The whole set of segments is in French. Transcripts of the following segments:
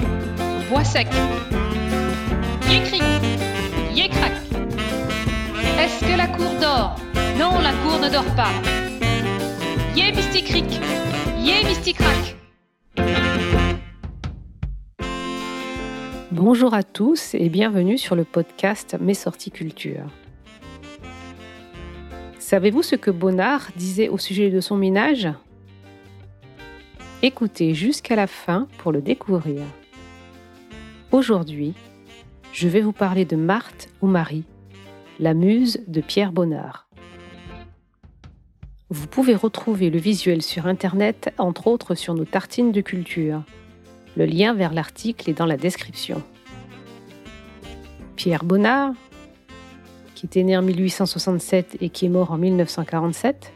Voix sec. Yécri, yécrac. Est-ce que la cour dort? Non, la cour ne dort pas. Yé mysticric, yé mysticrac. Bonjour à tous et bienvenue sur le podcast Mes sorties culture. Savez-vous ce que Bonnard disait au sujet de son ménage? Écoutez jusqu'à la fin pour le découvrir. Aujourd'hui, je vais vous parler de Marthe ou Marie, la muse de Pierre Bonnard. Vous pouvez retrouver le visuel sur Internet, entre autres sur nos tartines de culture. Le lien vers l'article est dans la description. Pierre Bonnard, qui était né en 1867 et qui est mort en 1947,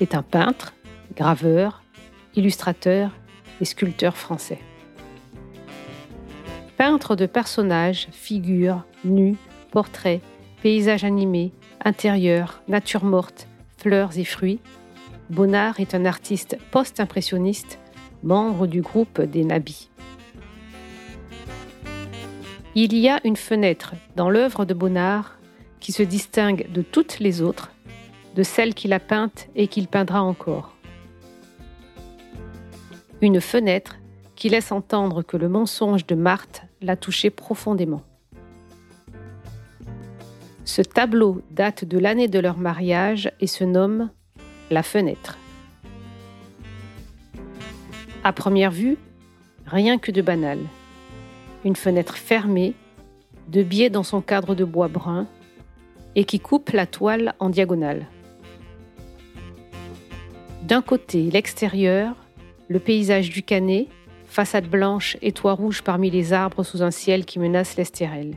est un peintre, graveur, illustrateur et sculpteur français. Peintre de personnages, figures, nus, portraits, paysages animés, intérieurs, nature morte, fleurs et fruits, Bonnard est un artiste post-impressionniste, membre du groupe des Nabis. Il y a une fenêtre dans l'œuvre de Bonnard qui se distingue de toutes les autres, de celles qu'il a peintes et qu'il peindra encore une fenêtre qui laisse entendre que le mensonge de Marthe l'a touché profondément. Ce tableau date de l'année de leur mariage et se nomme La fenêtre. À première vue, rien que de banal. Une fenêtre fermée, de biais dans son cadre de bois brun, et qui coupe la toile en diagonale. D'un côté, l'extérieur, le paysage du Canet, façade blanche et toit rouge parmi les arbres sous un ciel qui menace l'Estérel.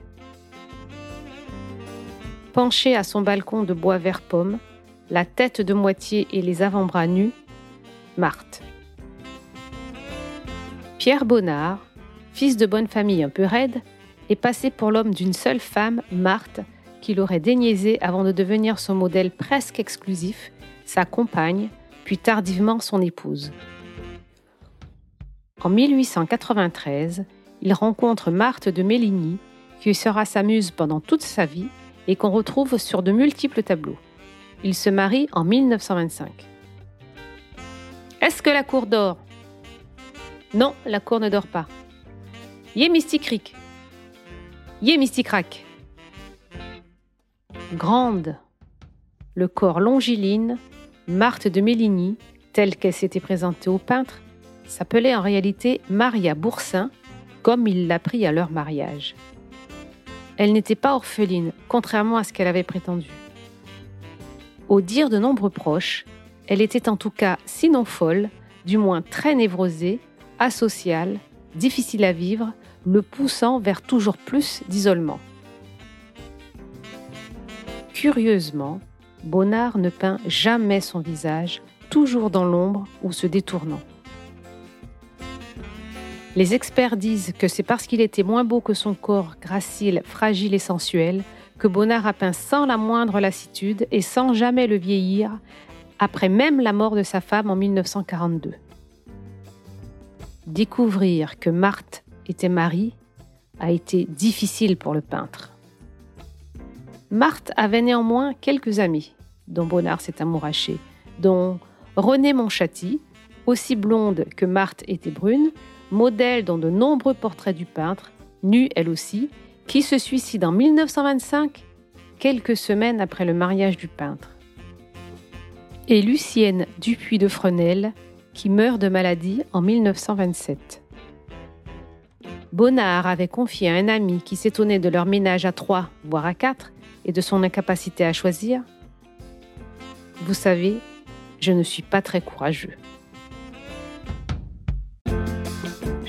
Penché à son balcon de bois vert pomme, la tête de moitié et les avant-bras nus, Marthe. Pierre Bonnard, fils de bonne famille un peu raide, est passé pour l'homme d'une seule femme, Marthe, qu'il aurait déniaisé avant de devenir son modèle presque exclusif, sa compagne, puis tardivement son épouse. En 1893, il rencontre Marthe de Méligny, qui sera sa muse pendant toute sa vie et qu'on retrouve sur de multiples tableaux. Il se marie en 1925. Est-ce que la cour dort? Non, la cour ne dort pas. Yé Mystic Yé Mysticrac. Grande. Le corps longiline, Marthe de Méligny, telle qu'elle s'était présentée au peintre, s'appelait en réalité Maria Boursin, comme il l'a pris à leur mariage. Elle n'était pas orpheline, contrairement à ce qu'elle avait prétendu. Au dire de nombreux proches, elle était en tout cas, sinon folle, du moins très névrosée, asociale, difficile à vivre, le poussant vers toujours plus d'isolement. Curieusement, Bonnard ne peint jamais son visage, toujours dans l'ombre ou se détournant. Les experts disent que c'est parce qu'il était moins beau que son corps gracile, fragile et sensuel que Bonnard a peint sans la moindre lassitude et sans jamais le vieillir, après même la mort de sa femme en 1942. Découvrir que Marthe était Marie a été difficile pour le peintre. Marthe avait néanmoins quelques amis dont Bonnard s'est amouraché, dont René Monchatti, aussi blonde que Marthe était brune, modèle dans de nombreux portraits du peintre, nue elle aussi, qui se suicide en 1925, quelques semaines après le mariage du peintre. Et Lucienne Dupuis de Fresnel, qui meurt de maladie en 1927. Bonnard avait confié à un ami qui s'étonnait de leur ménage à trois, voire à quatre, et de son incapacité à choisir Vous savez, je ne suis pas très courageux.